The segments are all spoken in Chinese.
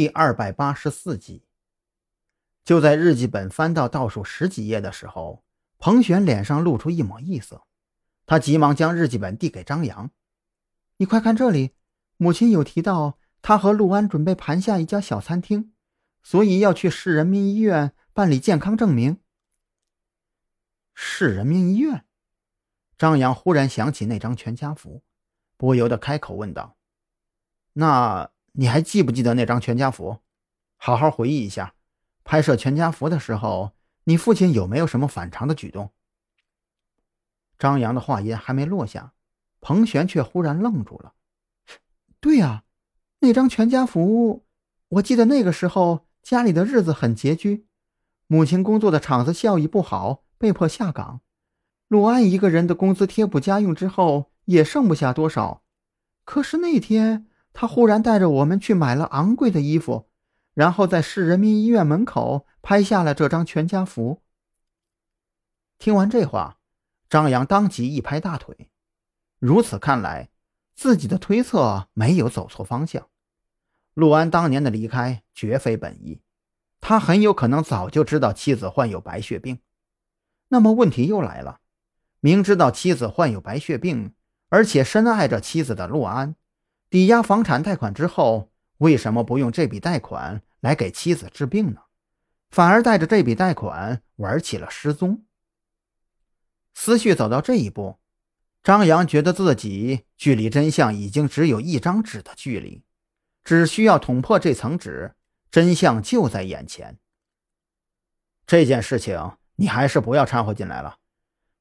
第二百八十四集。就在日记本翻到倒数十几页的时候，彭璇脸上露出一抹异色，他急忙将日记本递给张扬：“你快看这里，母亲有提到他和陆安准备盘下一家小餐厅，所以要去市人民医院办理健康证明。”市人民医院，张扬忽然想起那张全家福，不由得开口问道：“那你还记不记得那张全家福？好好回忆一下。”拍摄全家福的时候，你父亲有没有什么反常的举动？张扬的话音还没落下，彭璇却忽然愣住了。对呀，那张全家福，我记得那个时候家里的日子很拮据，母亲工作的厂子效益不好，被迫下岗。陆安一个人的工资贴补家用之后，也剩不下多少。可是那天，他忽然带着我们去买了昂贵的衣服。然后在市人民医院门口拍下了这张全家福。听完这话，张扬当即一拍大腿。如此看来，自己的推测没有走错方向。陆安当年的离开绝非本意，他很有可能早就知道妻子患有白血病。那么问题又来了：明知道妻子患有白血病，而且深爱着妻子的陆安，抵押房产贷款之后，为什么不用这笔贷款？来给妻子治病呢，反而带着这笔贷款玩起了失踪。思绪走到这一步，张扬觉得自己距离真相已经只有一张纸的距离，只需要捅破这层纸，真相就在眼前。这件事情你还是不要掺和进来了，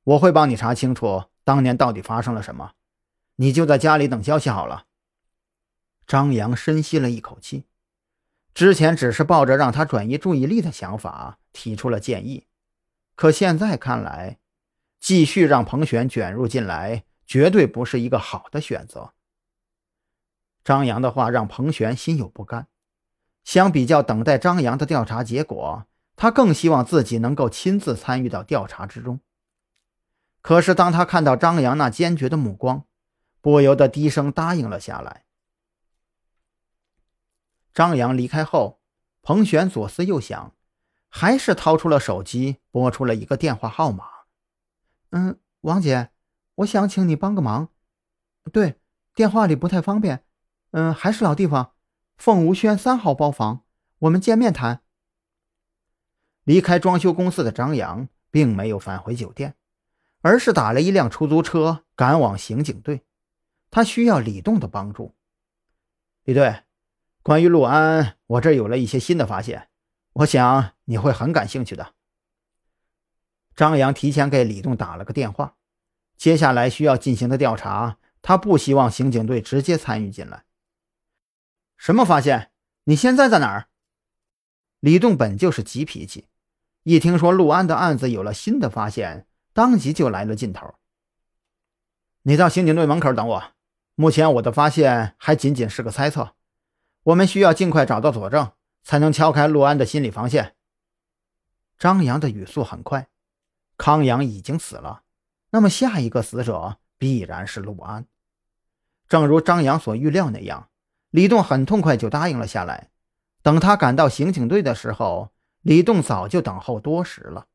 我会帮你查清楚当年到底发生了什么，你就在家里等消息好了。张扬深吸了一口气。之前只是抱着让他转移注意力的想法提出了建议，可现在看来，继续让彭璇卷入进来绝对不是一个好的选择。张扬的话让彭璇心有不甘，相比较等待张扬的调查结果，他更希望自己能够亲自参与到调查之中。可是当他看到张扬那坚决的目光，不由得低声答应了下来。张扬离开后，彭璇左思右想，还是掏出了手机，拨出了一个电话号码。“嗯，王姐，我想请你帮个忙。对，电话里不太方便。嗯，还是老地方，凤无轩三号包房，我们见面谈。”离开装修公司的张扬并没有返回酒店，而是打了一辆出租车赶往刑警队。他需要李栋的帮助。李队。关于陆安，我这有了一些新的发现，我想你会很感兴趣的。张扬提前给李栋打了个电话，接下来需要进行的调查，他不希望刑警队直接参与进来。什么发现？你现在在哪儿？李栋本就是急脾气，一听说陆安的案子有了新的发现，当即就来了劲头。你到刑警队门口等我，目前我的发现还仅仅是个猜测。我们需要尽快找到佐证，才能敲开陆安的心理防线。张扬的语速很快，康阳已经死了，那么下一个死者必然是陆安。正如张扬所预料那样，李栋很痛快就答应了下来。等他赶到刑警队的时候，李栋早就等候多时了。